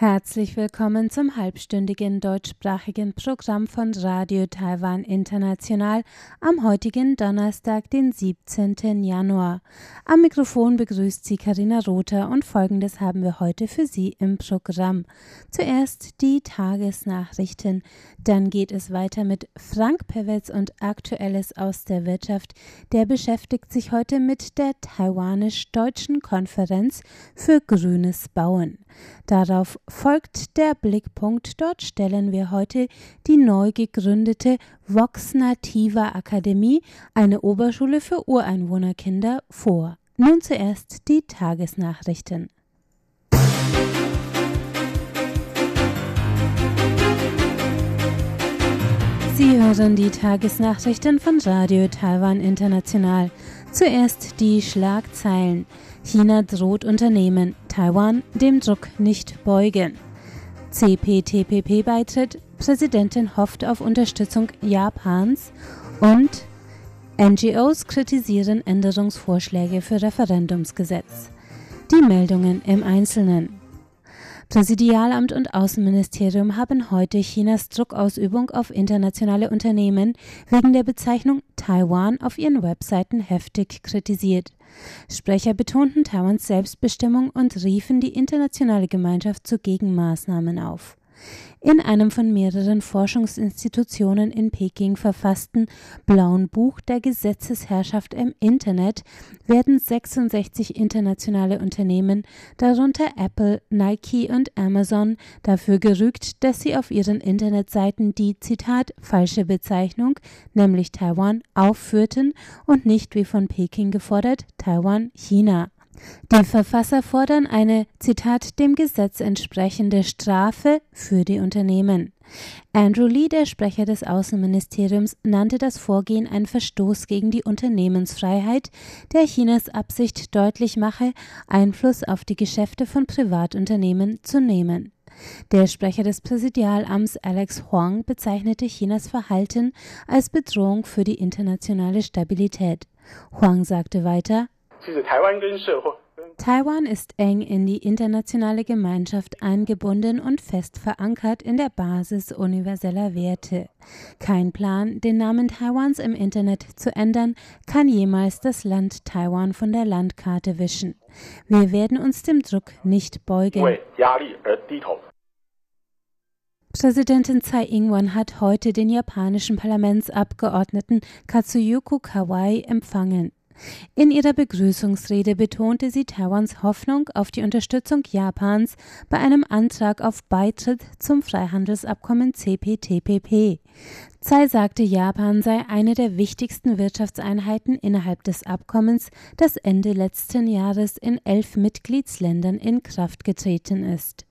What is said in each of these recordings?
Herzlich willkommen zum halbstündigen deutschsprachigen Programm von Radio Taiwan International am heutigen Donnerstag, den 17. Januar. Am Mikrofon begrüßt Sie Karina Rother und folgendes haben wir heute für Sie im Programm. Zuerst die Tagesnachrichten, dann geht es weiter mit Frank Pewitz und Aktuelles aus der Wirtschaft. Der beschäftigt sich heute mit der taiwanisch-deutschen Konferenz für grünes Bauen. Darauf folgt der Blickpunkt. Dort stellen wir heute die neu gegründete Vox Nativa Akademie, eine Oberschule für Ureinwohnerkinder, vor. Nun zuerst die Tagesnachrichten. Sie hören die Tagesnachrichten von Radio Taiwan International. Zuerst die Schlagzeilen. China droht Unternehmen, Taiwan dem Druck nicht beugen. CPTPP-Beitritt, Präsidentin hofft auf Unterstützung Japans und NGOs kritisieren Änderungsvorschläge für Referendumsgesetz. Die Meldungen im Einzelnen. Präsidialamt und Außenministerium haben heute Chinas Druckausübung auf internationale Unternehmen wegen der Bezeichnung Taiwan auf ihren Webseiten heftig kritisiert. Sprecher betonten Taiwans Selbstbestimmung und riefen die internationale Gemeinschaft zu Gegenmaßnahmen auf. In einem von mehreren Forschungsinstitutionen in Peking verfassten Blauen Buch der Gesetzesherrschaft im Internet werden 66 internationale Unternehmen, darunter Apple, Nike und Amazon, dafür gerügt, dass sie auf ihren Internetseiten die Zitat falsche Bezeichnung, nämlich Taiwan, aufführten und nicht wie von Peking gefordert Taiwan China. Die Verfasser fordern eine, Zitat, dem Gesetz entsprechende Strafe für die Unternehmen. Andrew Lee, der Sprecher des Außenministeriums, nannte das Vorgehen einen Verstoß gegen die Unternehmensfreiheit, der Chinas Absicht deutlich mache, Einfluss auf die Geschäfte von Privatunternehmen zu nehmen. Der Sprecher des Präsidialamts Alex Huang bezeichnete Chinas Verhalten als Bedrohung für die internationale Stabilität. Huang sagte weiter, Taiwan ist eng in die internationale Gemeinschaft eingebunden und fest verankert in der Basis universeller Werte. Kein Plan, den Namen Taiwans im Internet zu ändern, kann jemals das Land Taiwan von der Landkarte wischen. Wir werden uns dem Druck nicht beugen. Präsidentin Tsai Ing-wen hat heute den japanischen Parlamentsabgeordneten Katsuyuko Kawai empfangen. In ihrer Begrüßungsrede betonte sie Taiwans Hoffnung auf die Unterstützung Japans bei einem Antrag auf Beitritt zum Freihandelsabkommen CPTPP. Tsai sagte, Japan sei eine der wichtigsten Wirtschaftseinheiten innerhalb des Abkommens, das Ende letzten Jahres in elf Mitgliedsländern in Kraft getreten ist.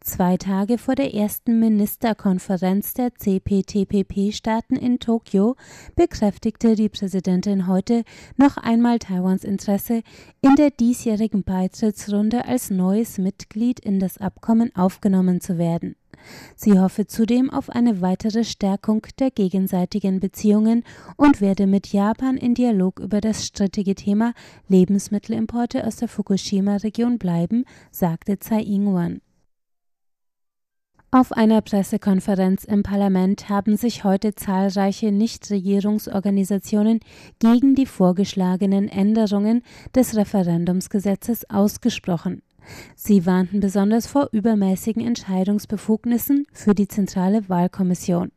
Zwei Tage vor der ersten Ministerkonferenz der CPTPP-Staaten in Tokio bekräftigte die Präsidentin heute noch einmal Taiwans Interesse, in der diesjährigen Beitrittsrunde als neues Mitglied in das Abkommen aufgenommen zu werden. Sie hoffe zudem auf eine weitere Stärkung der gegenseitigen Beziehungen und werde mit Japan in Dialog über das strittige Thema Lebensmittelimporte aus der Fukushima-Region bleiben, sagte Tsai Ing-wen. Auf einer Pressekonferenz im Parlament haben sich heute zahlreiche Nichtregierungsorganisationen gegen die vorgeschlagenen Änderungen des Referendumsgesetzes ausgesprochen. Sie warnten besonders vor übermäßigen Entscheidungsbefugnissen für die Zentrale Wahlkommission.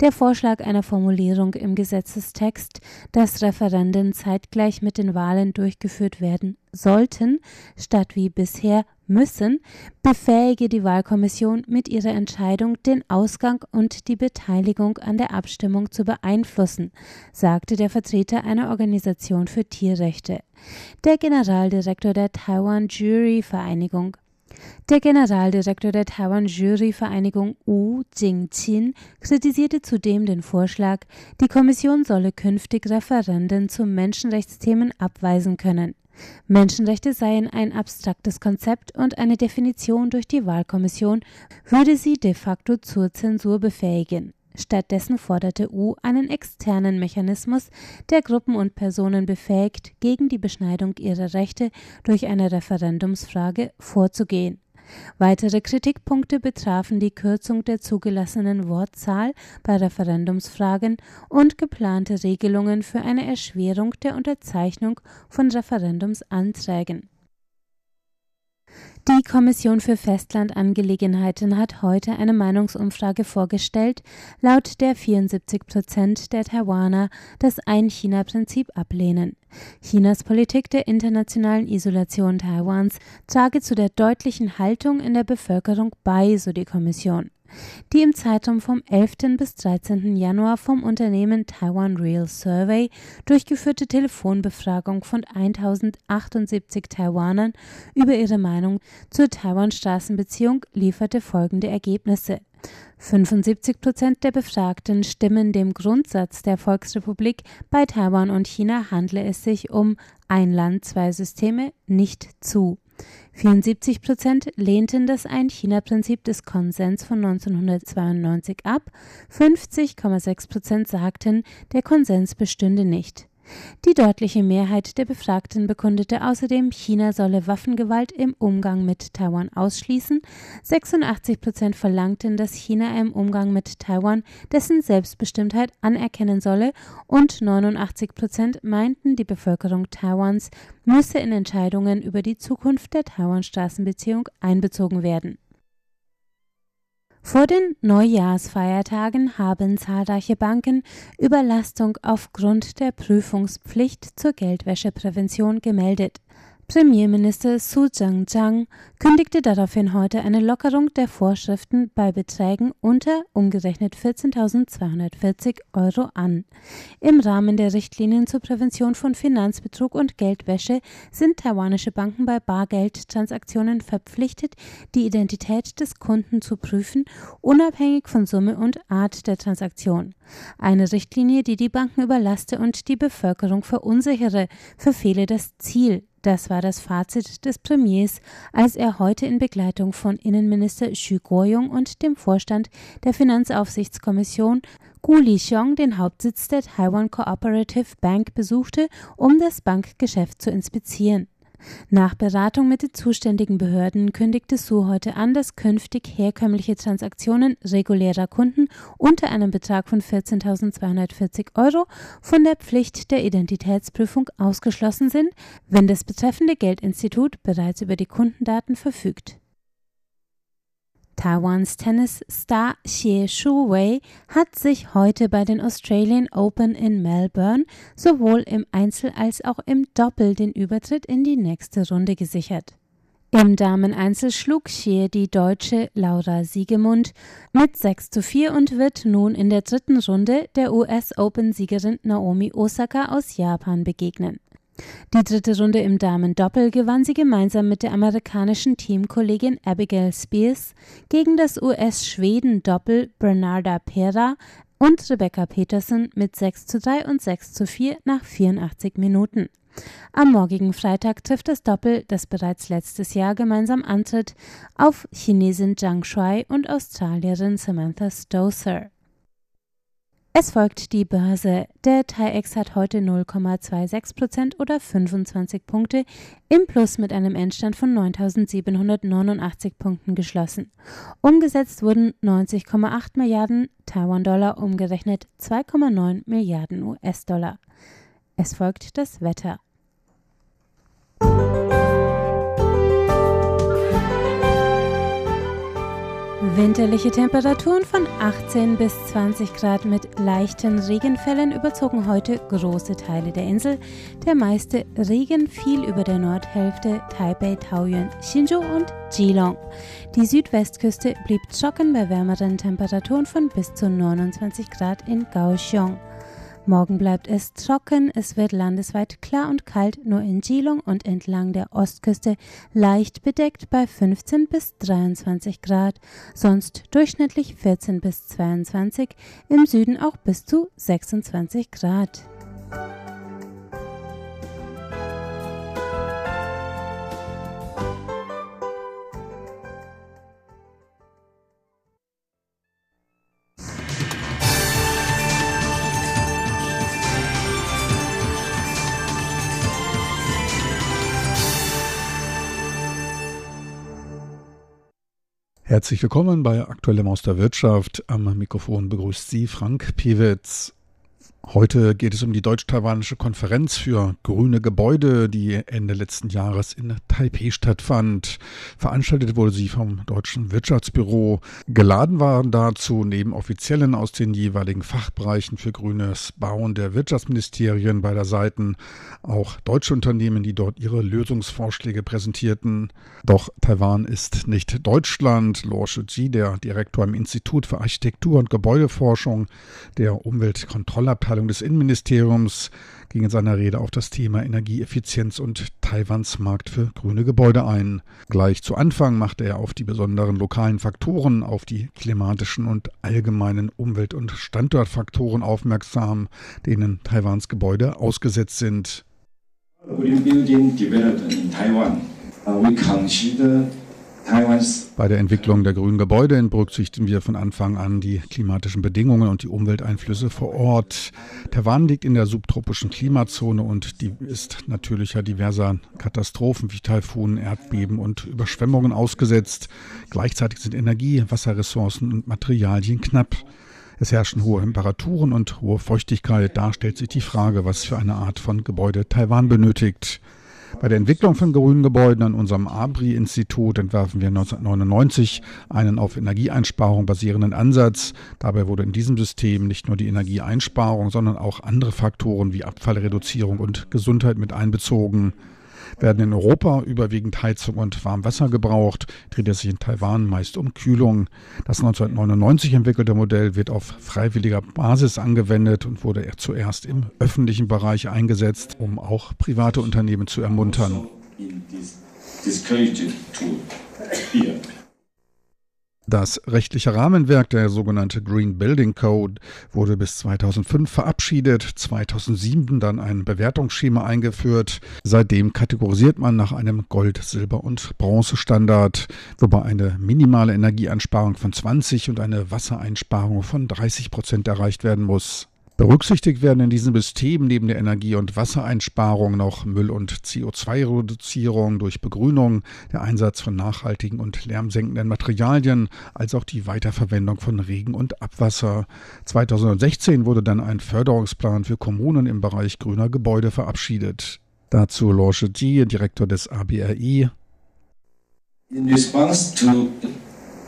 Der Vorschlag einer Formulierung im Gesetzestext, dass Referenden zeitgleich mit den Wahlen durchgeführt werden sollten, statt wie bisher müssen, befähige die Wahlkommission mit ihrer Entscheidung den Ausgang und die Beteiligung an der Abstimmung zu beeinflussen, sagte der Vertreter einer Organisation für Tierrechte. Der Generaldirektor der Taiwan Jury Vereinigung der Generaldirektor der Taiwan Jury Vereinigung Wu Jingqin kritisierte zudem den Vorschlag, die Kommission solle künftig Referenden zu Menschenrechtsthemen abweisen können. Menschenrechte seien ein abstraktes Konzept und eine Definition durch die Wahlkommission würde sie de facto zur Zensur befähigen. Stattdessen forderte U einen externen Mechanismus, der Gruppen und Personen befähigt, gegen die Beschneidung ihrer Rechte durch eine Referendumsfrage vorzugehen. Weitere Kritikpunkte betrafen die Kürzung der zugelassenen Wortzahl bei Referendumsfragen und geplante Regelungen für eine Erschwerung der Unterzeichnung von Referendumsanträgen. Die Kommission für Festlandangelegenheiten hat heute eine Meinungsumfrage vorgestellt, laut der 74 Prozent der Taiwaner das Ein-China-Prinzip ablehnen. Chinas Politik der internationalen Isolation Taiwans trage zu der deutlichen Haltung in der Bevölkerung bei, so die Kommission. Die im Zeitraum vom 11. bis 13. Januar vom Unternehmen Taiwan Real Survey durchgeführte Telefonbefragung von 1078 Taiwanern über ihre Meinung zur Taiwan-Straßenbeziehung lieferte folgende Ergebnisse. 75 Prozent der Befragten stimmen dem Grundsatz der Volksrepublik, bei Taiwan und China handle es sich um ein Land, zwei Systeme nicht zu. 74 Prozent lehnten das Ein-China-Prinzip des Konsens von 1992 ab, 50,6 Prozent sagten, der Konsens bestünde nicht. Die deutliche Mehrheit der Befragten bekundete außerdem, China solle Waffengewalt im Umgang mit Taiwan ausschließen. 86 Prozent verlangten, dass China im Umgang mit Taiwan dessen Selbstbestimmtheit anerkennen solle und 89 Prozent meinten, die Bevölkerung Taiwans müsse in Entscheidungen über die Zukunft der Taiwan-Straßenbeziehung einbezogen werden. Vor den Neujahrsfeiertagen haben zahlreiche Banken Überlastung aufgrund der Prüfungspflicht zur Geldwäscheprävention gemeldet. Premierminister Su Zhang-Zhang kündigte daraufhin heute eine Lockerung der Vorschriften bei Beträgen unter umgerechnet 14.240 Euro an. Im Rahmen der Richtlinien zur Prävention von Finanzbetrug und Geldwäsche sind taiwanische Banken bei Bargeldtransaktionen verpflichtet, die Identität des Kunden zu prüfen, unabhängig von Summe und Art der Transaktion. Eine Richtlinie, die die Banken überlaste und die Bevölkerung verunsichere, verfehle das Ziel das war das Fazit des Premiers, als er heute in Begleitung von Innenminister Xu Guoyong und dem Vorstand der Finanzaufsichtskommission Gu Lixiong den Hauptsitz der Taiwan Cooperative Bank besuchte, um das Bankgeschäft zu inspizieren. Nach Beratung mit den zuständigen Behörden kündigte Su heute an, dass künftig herkömmliche Transaktionen regulärer Kunden unter einem Betrag von 14.240 Euro von der Pflicht der Identitätsprüfung ausgeschlossen sind, wenn das betreffende Geldinstitut bereits über die Kundendaten verfügt. Taiwans Tennisstar Xie Shuwei hat sich heute bei den Australian Open in Melbourne sowohl im Einzel als auch im Doppel den Übertritt in die nächste Runde gesichert. Im Dameneinzel schlug Xie die Deutsche Laura Siegemund mit 6 zu 4 und wird nun in der dritten Runde der US Open-Siegerin Naomi Osaka aus Japan begegnen. Die dritte Runde im Damendoppel gewann sie gemeinsam mit der amerikanischen Teamkollegin Abigail Spears gegen das US-Schweden-Doppel Bernarda Pera und Rebecca Peterson mit 6 zu 3 und 6 zu 4 nach 84 Minuten. Am morgigen Freitag trifft das Doppel, das bereits letztes Jahr gemeinsam antritt, auf Chinesin Zhang Shuai und Australierin Samantha Stosur. Es folgt die Börse. Der TAIEX hat heute 0,26 Prozent oder 25 Punkte im Plus mit einem Endstand von 9.789 Punkten geschlossen. Umgesetzt wurden 90,8 Milliarden Taiwan-Dollar, umgerechnet 2,9 Milliarden US-Dollar. Es folgt das Wetter. Winterliche Temperaturen von 18 bis 20 Grad mit leichten Regenfällen überzogen heute große Teile der Insel. Der meiste Regen fiel über der Nordhälfte Taipei, Taoyuan, Hsinchu und Geelong. Die Südwestküste blieb trocken bei wärmeren Temperaturen von bis zu 29 Grad in Kaohsiung. Morgen bleibt es trocken, es wird landesweit klar und kalt, nur in Geelong und entlang der Ostküste leicht bedeckt bei 15 bis 23 Grad, sonst durchschnittlich 14 bis 22, im Süden auch bis zu 26 Grad. Herzlich willkommen bei Aktuellem aus der Wirtschaft. Am Mikrofon begrüßt Sie Frank Piewitz. Heute geht es um die deutsch-taiwanische Konferenz für grüne Gebäude, die Ende letzten Jahres in Taipei stattfand. Veranstaltet wurde sie vom Deutschen Wirtschaftsbüro. Geladen waren dazu neben Offiziellen aus den jeweiligen Fachbereichen für grünes Bauen der Wirtschaftsministerien beider Seiten auch deutsche Unternehmen, die dort ihre Lösungsvorschläge präsentierten. Doch Taiwan ist nicht Deutschland. Luo Shiji, der Direktor im Institut für Architektur und Gebäudeforschung der Umweltkontrollabteilung Abteilung des Innenministeriums ging in seiner Rede auf das Thema Energieeffizienz und Taiwans Markt für grüne Gebäude ein. Gleich zu Anfang machte er auf die besonderen lokalen Faktoren, auf die klimatischen und allgemeinen Umwelt- und Standortfaktoren aufmerksam, denen Taiwans Gebäude ausgesetzt sind. Green Building Development in Taiwan. Uh, we consider bei der Entwicklung der grünen Gebäude berücksichtigen wir von Anfang an die klimatischen Bedingungen und die Umwelteinflüsse vor Ort. Taiwan liegt in der subtropischen Klimazone und die ist natürlicher diverser Katastrophen wie Taifunen, Erdbeben und Überschwemmungen ausgesetzt. Gleichzeitig sind Energie, Wasserressourcen und Materialien knapp. Es herrschen hohe Temperaturen und hohe Feuchtigkeit. Da stellt sich die Frage, was für eine Art von Gebäude Taiwan benötigt. Bei der Entwicklung von grünen Gebäuden an unserem ABRI-Institut entwerfen wir 1999 einen auf Energieeinsparung basierenden Ansatz. Dabei wurde in diesem System nicht nur die Energieeinsparung, sondern auch andere Faktoren wie Abfallreduzierung und Gesundheit mit einbezogen werden in Europa überwiegend Heizung und Warmwasser gebraucht, dreht es sich in Taiwan meist um Kühlung. Das 1999 entwickelte Modell wird auf freiwilliger Basis angewendet und wurde zuerst im öffentlichen Bereich eingesetzt, um auch private Unternehmen zu ermuntern. Das rechtliche Rahmenwerk, der sogenannte Green Building Code, wurde bis 2005 verabschiedet, 2007 dann ein Bewertungsschema eingeführt. Seitdem kategorisiert man nach einem Gold-, Silber- und Bronzestandard, wobei eine minimale Energieeinsparung von 20 und eine Wassereinsparung von 30 Prozent erreicht werden muss. Berücksichtigt werden in diesem System neben der Energie- und Wassereinsparung noch Müll- und CO2-Reduzierung durch Begrünung, der Einsatz von nachhaltigen und lärmsenkenden Materialien, als auch die Weiterverwendung von Regen- und Abwasser. 2016 wurde dann ein Förderungsplan für Kommunen im Bereich grüner Gebäude verabschiedet. Dazu Lorche Ji, Direktor des ABRI. In response to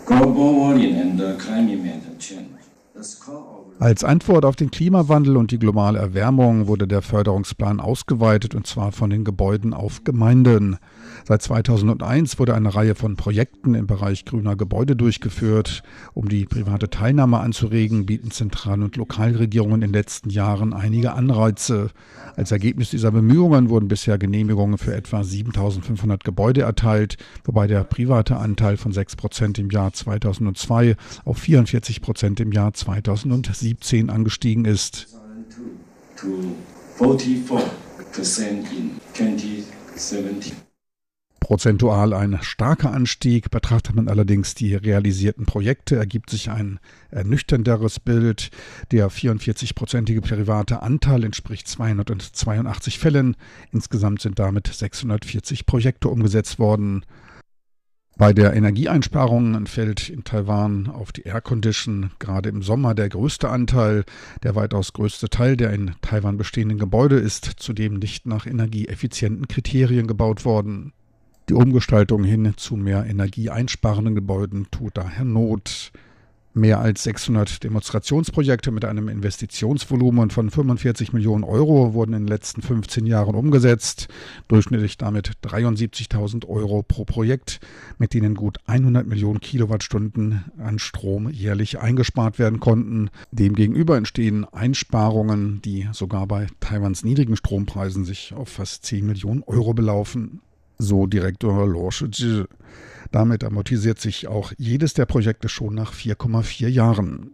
global warming and climate change, the score als Antwort auf den Klimawandel und die globale Erwärmung wurde der Förderungsplan ausgeweitet und zwar von den Gebäuden auf Gemeinden. Seit 2001 wurde eine Reihe von Projekten im Bereich grüner Gebäude durchgeführt. Um die private Teilnahme anzuregen, bieten Zentral- und Lokalregierungen in den letzten Jahren einige Anreize. Als Ergebnis dieser Bemühungen wurden bisher Genehmigungen für etwa 7500 Gebäude erteilt, wobei der private Anteil von 6 Prozent im Jahr 2002 auf 44 Prozent im Jahr 2007 2017 angestiegen ist. Prozentual ein starker Anstieg. Betrachtet man allerdings die realisierten Projekte, ergibt sich ein ernüchternderes Bild. Der 44-prozentige private Anteil entspricht 282 Fällen. Insgesamt sind damit 640 Projekte umgesetzt worden. Bei der Energieeinsparung fällt in Taiwan auf die Air Condition gerade im Sommer der größte Anteil. Der weitaus größte Teil der in Taiwan bestehenden Gebäude ist zudem nicht nach energieeffizienten Kriterien gebaut worden. Die Umgestaltung hin zu mehr energieeinsparenden Gebäuden tut daher Not. Mehr als 600 Demonstrationsprojekte mit einem Investitionsvolumen von 45 Millionen Euro wurden in den letzten 15 Jahren umgesetzt, durchschnittlich damit 73.000 Euro pro Projekt, mit denen gut 100 Millionen Kilowattstunden an Strom jährlich eingespart werden konnten. Demgegenüber entstehen Einsparungen, die sogar bei Taiwans niedrigen Strompreisen sich auf fast 10 Millionen Euro belaufen. So Direktor Shiji. Damit amortisiert sich auch jedes der Projekte schon nach 4,4 Jahren.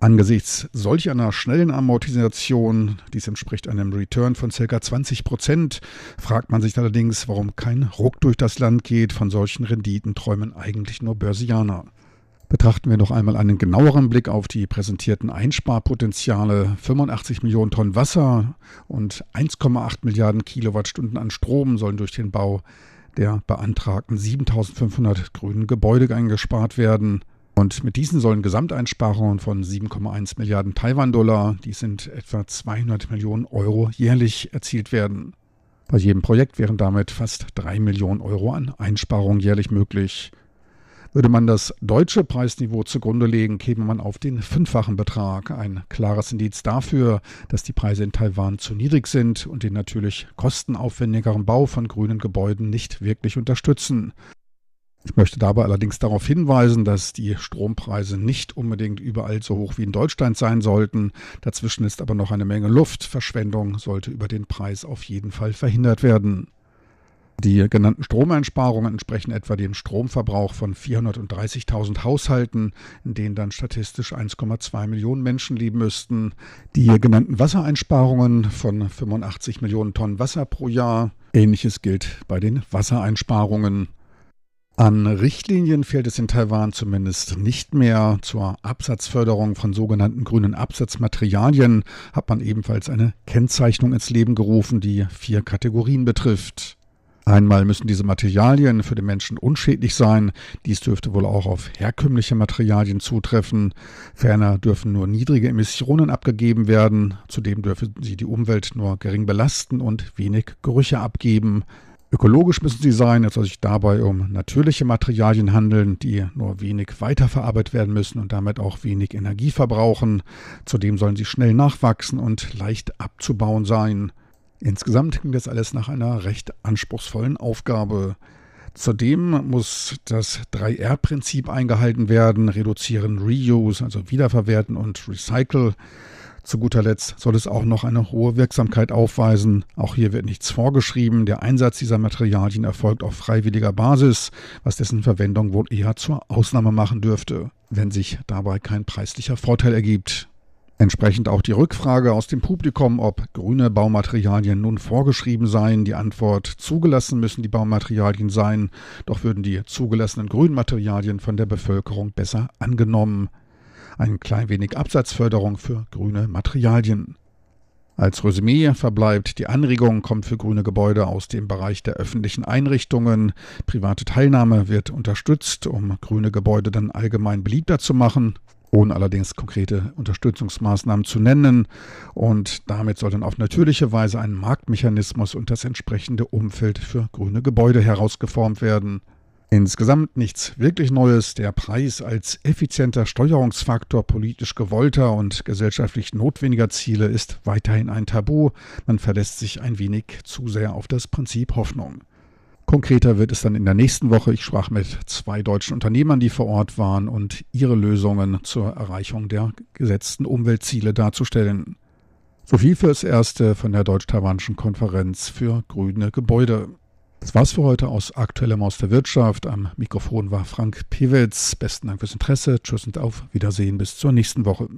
Angesichts solch einer schnellen Amortisation, dies entspricht einem Return von ca. 20 Prozent, fragt man sich allerdings, warum kein Ruck durch das Land geht. Von solchen Renditen träumen eigentlich nur Börsianer. Betrachten wir noch einmal einen genaueren Blick auf die präsentierten Einsparpotenziale. 85 Millionen Tonnen Wasser und 1,8 Milliarden Kilowattstunden an Strom sollen durch den Bau der beantragten 7500 grünen Gebäude eingespart werden. Und mit diesen sollen Gesamteinsparungen von 7,1 Milliarden Taiwan-Dollar, die sind etwa 200 Millionen Euro jährlich erzielt werden. Bei jedem Projekt wären damit fast 3 Millionen Euro an Einsparungen jährlich möglich. Würde man das deutsche Preisniveau zugrunde legen, käme man auf den fünffachen Betrag. Ein klares Indiz dafür, dass die Preise in Taiwan zu niedrig sind und den natürlich kostenaufwendigeren Bau von grünen Gebäuden nicht wirklich unterstützen. Ich möchte dabei allerdings darauf hinweisen, dass die Strompreise nicht unbedingt überall so hoch wie in Deutschland sein sollten. Dazwischen ist aber noch eine Menge Luft. Verschwendung sollte über den Preis auf jeden Fall verhindert werden. Die genannten Stromeinsparungen entsprechen etwa dem Stromverbrauch von 430.000 Haushalten, in denen dann statistisch 1,2 Millionen Menschen leben müssten. Die genannten Wassereinsparungen von 85 Millionen Tonnen Wasser pro Jahr. Ähnliches gilt bei den Wassereinsparungen. An Richtlinien fehlt es in Taiwan zumindest nicht mehr. Zur Absatzförderung von sogenannten grünen Absatzmaterialien hat man ebenfalls eine Kennzeichnung ins Leben gerufen, die vier Kategorien betrifft. Einmal müssen diese Materialien für den Menschen unschädlich sein. Dies dürfte wohl auch auf herkömmliche Materialien zutreffen. Ferner dürfen nur niedrige Emissionen abgegeben werden. Zudem dürfen sie die Umwelt nur gering belasten und wenig Gerüche abgeben. Ökologisch müssen sie sein, es soll sich dabei um natürliche Materialien handeln, die nur wenig weiterverarbeitet werden müssen und damit auch wenig Energie verbrauchen. Zudem sollen sie schnell nachwachsen und leicht abzubauen sein. Insgesamt klingt das alles nach einer recht anspruchsvollen Aufgabe. Zudem muss das 3R-Prinzip eingehalten werden, reduzieren, reuse, also wiederverwerten und recycle. Zu guter Letzt soll es auch noch eine hohe Wirksamkeit aufweisen. Auch hier wird nichts vorgeschrieben. Der Einsatz dieser Materialien erfolgt auf freiwilliger Basis, was dessen Verwendung wohl eher zur Ausnahme machen dürfte, wenn sich dabei kein preislicher Vorteil ergibt. Entsprechend auch die Rückfrage aus dem Publikum, ob grüne Baumaterialien nun vorgeschrieben seien. Die Antwort zugelassen müssen die Baumaterialien sein, doch würden die zugelassenen grünen Materialien von der Bevölkerung besser angenommen. Ein klein wenig Absatzförderung für grüne Materialien. Als Resümee verbleibt die Anregung, kommt für grüne Gebäude aus dem Bereich der öffentlichen Einrichtungen. Private Teilnahme wird unterstützt, um grüne Gebäude dann allgemein beliebter zu machen ohne allerdings konkrete Unterstützungsmaßnahmen zu nennen. Und damit soll dann auf natürliche Weise ein Marktmechanismus und das entsprechende Umfeld für grüne Gebäude herausgeformt werden. Insgesamt nichts wirklich Neues. Der Preis als effizienter Steuerungsfaktor politisch gewollter und gesellschaftlich notwendiger Ziele ist weiterhin ein Tabu. Man verlässt sich ein wenig zu sehr auf das Prinzip Hoffnung. Konkreter wird es dann in der nächsten Woche. Ich sprach mit zwei deutschen Unternehmern, die vor Ort waren und ihre Lösungen zur Erreichung der gesetzten Umweltziele darzustellen. So viel fürs Erste von der Deutsch-Taiwanischen Konferenz für grüne Gebäude. Das war's für heute aus Aktuellem aus der Wirtschaft. Am Mikrofon war Frank Pewitz. Besten Dank fürs Interesse. Tschüss und auf Wiedersehen bis zur nächsten Woche.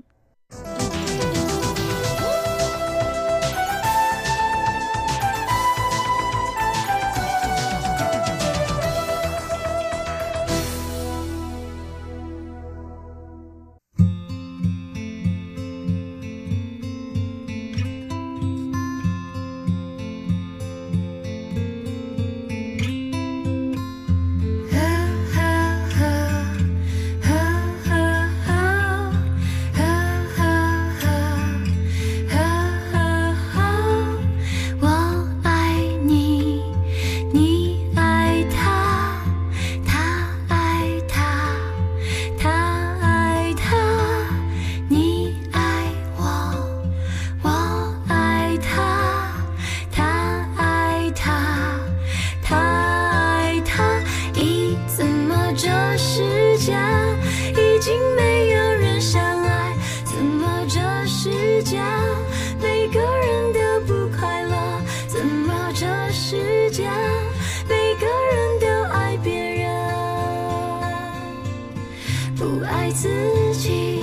爱自己。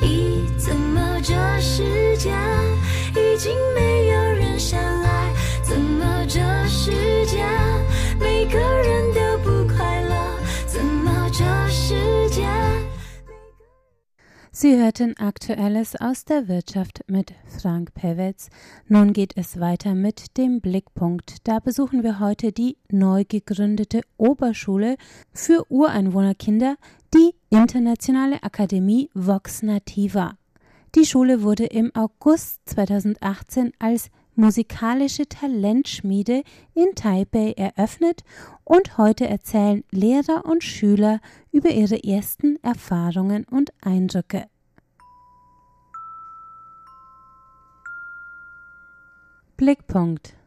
咦，怎么这世界已经没有人相爱？怎么这世界每个人都不快乐？怎么这世界？Sie hörten Aktuelles aus der Wirtschaft mit Frank Pevetz. Nun geht es weiter mit dem Blickpunkt. Da besuchen wir heute die neu gegründete Oberschule für Ureinwohnerkinder die Internationale Akademie Vox Nativa. Die Schule wurde im August 2018 als musikalische Talentschmiede in Taipei eröffnet und heute erzählen Lehrer und Schüler über ihre ersten Erfahrungen und Eindrücke. Blickpunkt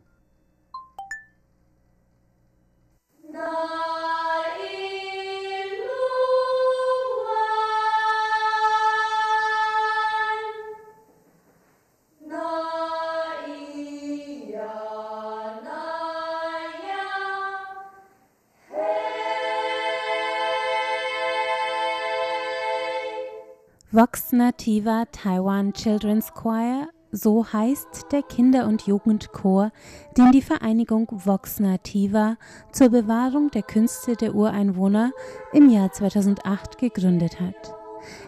Vox Nativa Taiwan Children's Choir, so heißt der Kinder- und Jugendchor, den die Vereinigung Vox Nativa zur Bewahrung der Künste der Ureinwohner im Jahr 2008 gegründet hat.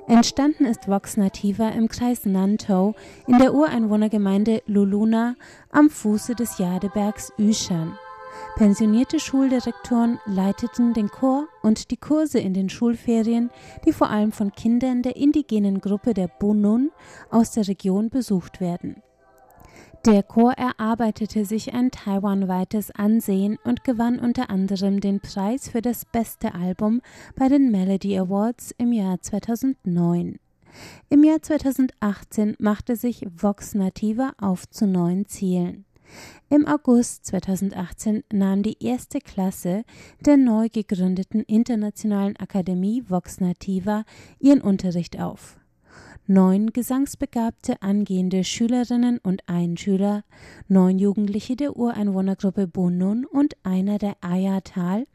Entstanden ist Vox Nativa im Kreis Nantou in der Ureinwohnergemeinde Luluna am Fuße des Jadebergs Yushan. Pensionierte Schuldirektoren leiteten den Chor und die Kurse in den Schulferien, die vor allem von Kindern der indigenen Gruppe der Bunun aus der Region besucht werden. Der Chor erarbeitete sich ein taiwanweites Ansehen und gewann unter anderem den Preis für das beste Album bei den Melody Awards im Jahr 2009. Im Jahr 2018 machte sich Vox Nativa auf zu neuen Zielen. Im August 2018 nahm die erste Klasse der neu gegründeten Internationalen Akademie Vox Nativa ihren Unterricht auf. Neun gesangsbegabte angehende Schülerinnen und ein Schüler, neun Jugendliche der Ureinwohnergruppe Bunun und einer der Ayatal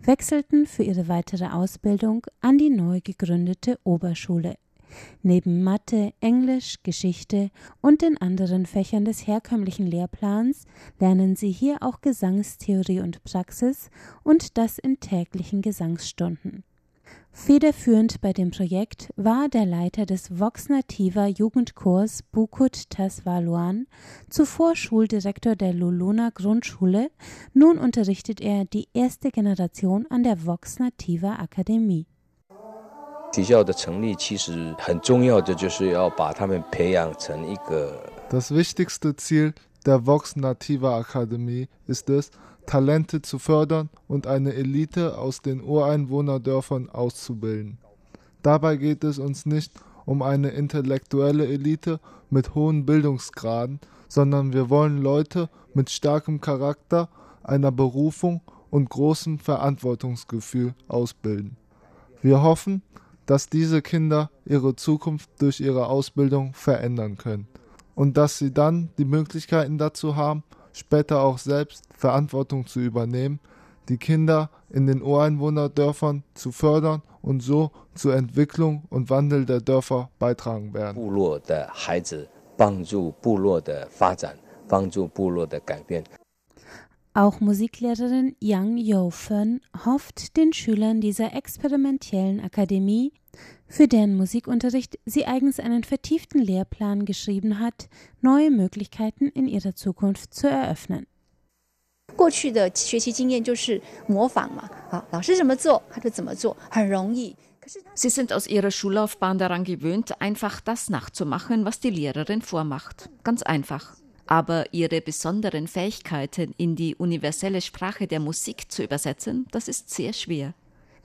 wechselten für ihre weitere Ausbildung an die neu gegründete Oberschule. Neben Mathe, Englisch, Geschichte und den anderen Fächern des herkömmlichen Lehrplans lernen sie hier auch Gesangstheorie und Praxis und das in täglichen Gesangsstunden. Federführend bei dem Projekt war der Leiter des Vox Nativa Jugendchors Bukut Tasvaluan, zuvor Schuldirektor der Luluna Grundschule, nun unterrichtet er die erste Generation an der Vox Nativa Akademie. 学校的成立其实很重要的就是要把他们培养成一个。Das wichtigste Ziel der Vox Nativa Akademie ist es, Talente zu fördern und eine Elite aus den Ureinwohnerdörfern auszubilden. Dabei geht es uns nicht um eine intellektuelle Elite mit hohen Bildungsgraden, sondern wir wollen Leute mit starkem Charakter, einer Berufung und großem Verantwortungsgefühl ausbilden. Wir hoffen, dass diese Kinder ihre Zukunft durch ihre Ausbildung verändern können und dass sie dann die Möglichkeiten dazu haben, später auch selbst Verantwortung zu übernehmen, die Kinder in den Ureinwohnerdörfern zu fördern und so zur Entwicklung und Wandel der Dörfer beitragen werden. 部落的孩子帮助部落的发展，帮助部落的改变。 Auch Musiklehrerin Yang Yo-Fen hofft, den Schülern dieser experimentellen Akademie, für deren Musikunterricht sie eigens einen vertieften Lehrplan geschrieben hat, neue Möglichkeiten in ihrer Zukunft zu eröffnen. 过去的学习经验就是模仿嘛，啊，老师怎么做他就怎么做，很容易。 Sie sind aus ihrer Schullaufbahn daran gewöhnt, einfach das nachzumachen, was die Lehrerin vormacht. Ganz einfach. Aber ihre besonderen Fähigkeiten in die universelle Sprache der Musik zu übersetzen, das ist sehr schwer.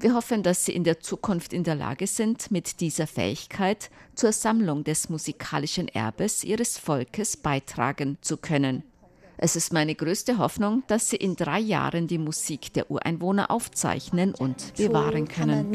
Wir hoffen, dass sie in der Zukunft in der Lage sind, mit dieser Fähigkeit zur Sammlung des musikalischen Erbes ihres Volkes beitragen zu können. Es ist meine größte Hoffnung, dass sie in drei Jahren die Musik der Ureinwohner aufzeichnen und bewahren können.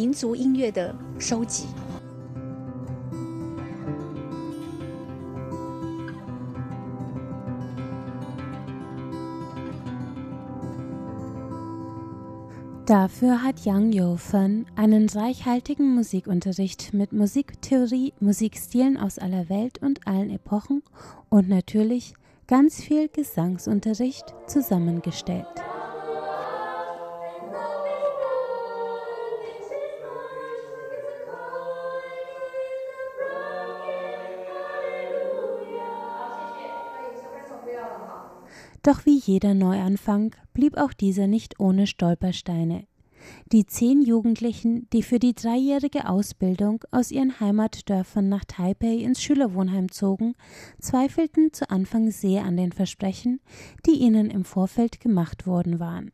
Dafür hat Yang Yo-Fen einen reichhaltigen Musikunterricht mit Musiktheorie, Musikstilen aus aller Welt und allen Epochen und natürlich ganz viel Gesangsunterricht zusammengestellt. Doch wie jeder Neuanfang blieb auch dieser nicht ohne Stolpersteine. Die zehn Jugendlichen, die für die dreijährige Ausbildung aus ihren Heimatdörfern nach Taipei ins Schülerwohnheim zogen, zweifelten zu Anfang sehr an den Versprechen, die ihnen im Vorfeld gemacht worden waren.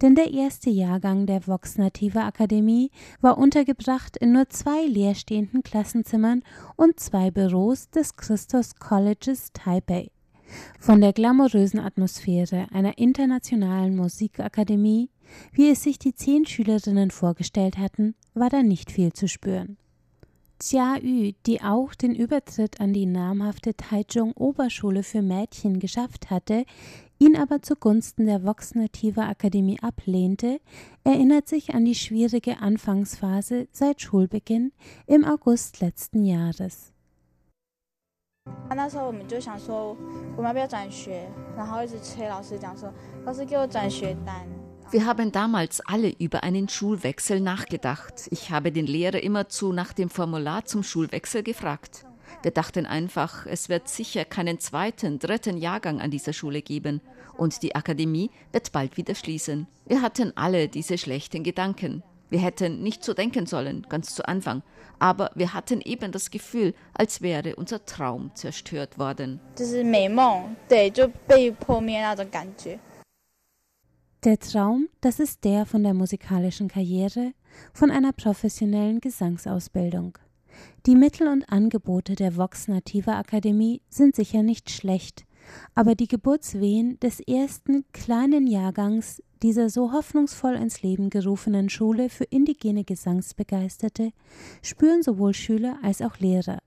Denn der erste Jahrgang der Vox Nativa Akademie war untergebracht in nur zwei leerstehenden Klassenzimmern und zwei Büros des Christus Colleges Taipei. Von der glamourösen Atmosphäre einer internationalen Musikakademie, wie es sich die zehn Schülerinnen vorgestellt hatten, war da nicht viel zu spüren. Jia Yu, die auch den Übertritt an die namhafte Taichung Oberschule für Mädchen geschafft hatte, ihn aber zugunsten der Vox Nativa Akademie ablehnte, erinnert sich an die schwierige Anfangsphase seit Schulbeginn im August letzten Jahres. 那时候我们就想说，我们要不要转学？然后一直催老师讲说，老师给我转学单。Wir haben damals alle über einen Schulwechsel nachgedacht. Ich habe den Lehrer immerzu nach dem Formular zum Schulwechsel gefragt. Wir dachten einfach, es wird sicher keinen zweiten, dritten Jahrgang an dieser Schule geben und die Akademie wird bald wieder schließen. Wir hatten alle diese schlechten Gedanken. Wir hätten nicht so denken sollen, ganz zu Anfang, aber wir hatten eben das Gefühl, als wäre unser Traum zerstört worden. Der Traum, das ist der von der musikalischen Karriere, von einer professionellen Gesangsausbildung. Die Mittel und Angebote der Vox Nativa Akademie sind sicher nicht schlecht, aber die Geburtswehen des ersten kleinen Jahrgangs dieser so hoffnungsvoll ins Leben gerufenen Schule für indigene Gesangsbegeisterte spüren sowohl Schüler als auch Lehrer.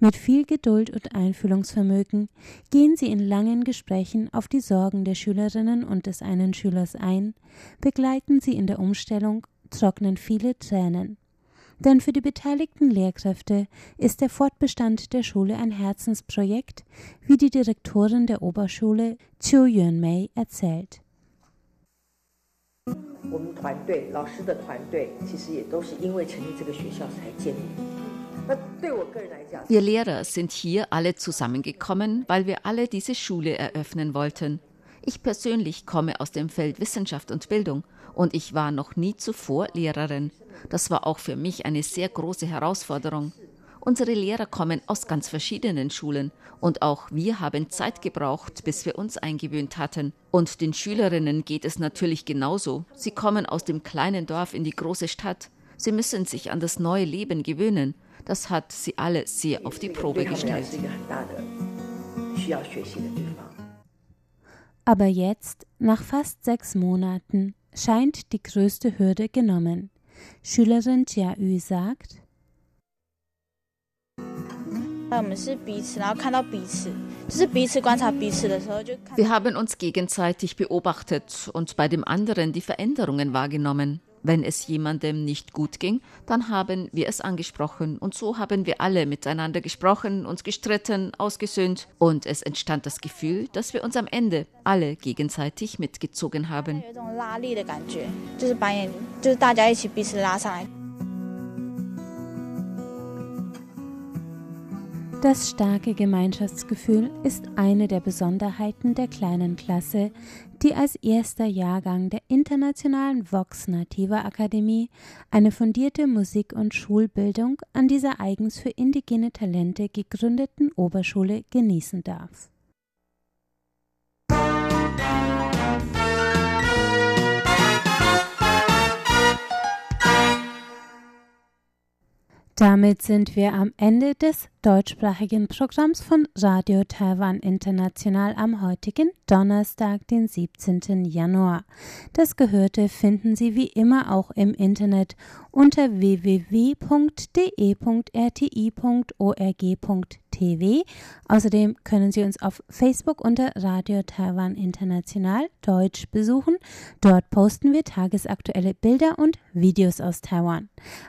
Mit viel Geduld und Einfühlungsvermögen gehen sie in langen Gesprächen auf die Sorgen der Schülerinnen und des einen Schülers ein, begleiten sie in der Umstellung, trocknen viele Tränen. Denn für die beteiligten Lehrkräfte ist der Fortbestand der Schule ein Herzensprojekt, wie die Direktorin der Oberschule Chiu Yunmei erzählt. 我们团队老师的团队其实也都是因为成立这个学校才建立。Wir Lehrer sind hier alle zusammengekommen, weil wir alle diese Schule eröffnen wollten. Ich persönlich komme aus dem Feld Wissenschaft und Bildung und ich war noch nie zuvor Lehrerin. Das war auch für mich eine sehr große Herausforderung. Unsere Lehrer kommen aus ganz verschiedenen Schulen und auch wir haben Zeit gebraucht, bis wir uns eingewöhnt hatten. Und den Schülerinnen geht es natürlich genauso. Sie kommen aus dem kleinen Dorf in die große Stadt. Sie müssen sich an das neue Leben gewöhnen. Das hat sie alle sehr auf die Probe gestellt. Aber jetzt, nach fast sechs Monaten, scheint die größte Hürde genommen. Schülerin Jia Yu sagt, wir haben uns gegenseitig beobachtet und bei dem anderen die Veränderungen wahrgenommen. Wenn es jemandem nicht gut ging, dann haben wir es angesprochen und so haben wir alle miteinander gesprochen, uns gestritten, ausgesöhnt und es entstand das Gefühl, dass wir uns am Ende alle gegenseitig mitgezogen haben. Das starke Gemeinschaftsgefühl ist eine der Besonderheiten der kleinen Klasse, die als erster Jahrgang der Internationalen Vox Nativa Akademie eine fundierte Musik- und Schulbildung an dieser eigens für indigene Talente gegründeten Oberschule genießen darf. Damit sind wir am Ende des deutschsprachigen Programms von Radio Taiwan International am heutigen Donnerstag, den 17. Januar. Das Gehörte finden Sie wie immer auch im Internet unter www.de.rti.org.tv. Außerdem können Sie uns auf Facebook unter Radio Taiwan International Deutsch besuchen. Dort posten wir tagesaktuelle Bilder und Videos aus Taiwan.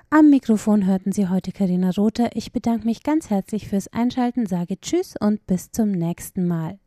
Am Mikrofon hörten Sie heute Karina Rother. Ich bedanke mich ganz herzlich fürs Einschalten, sage Tschüss und bis zum nächsten Mal.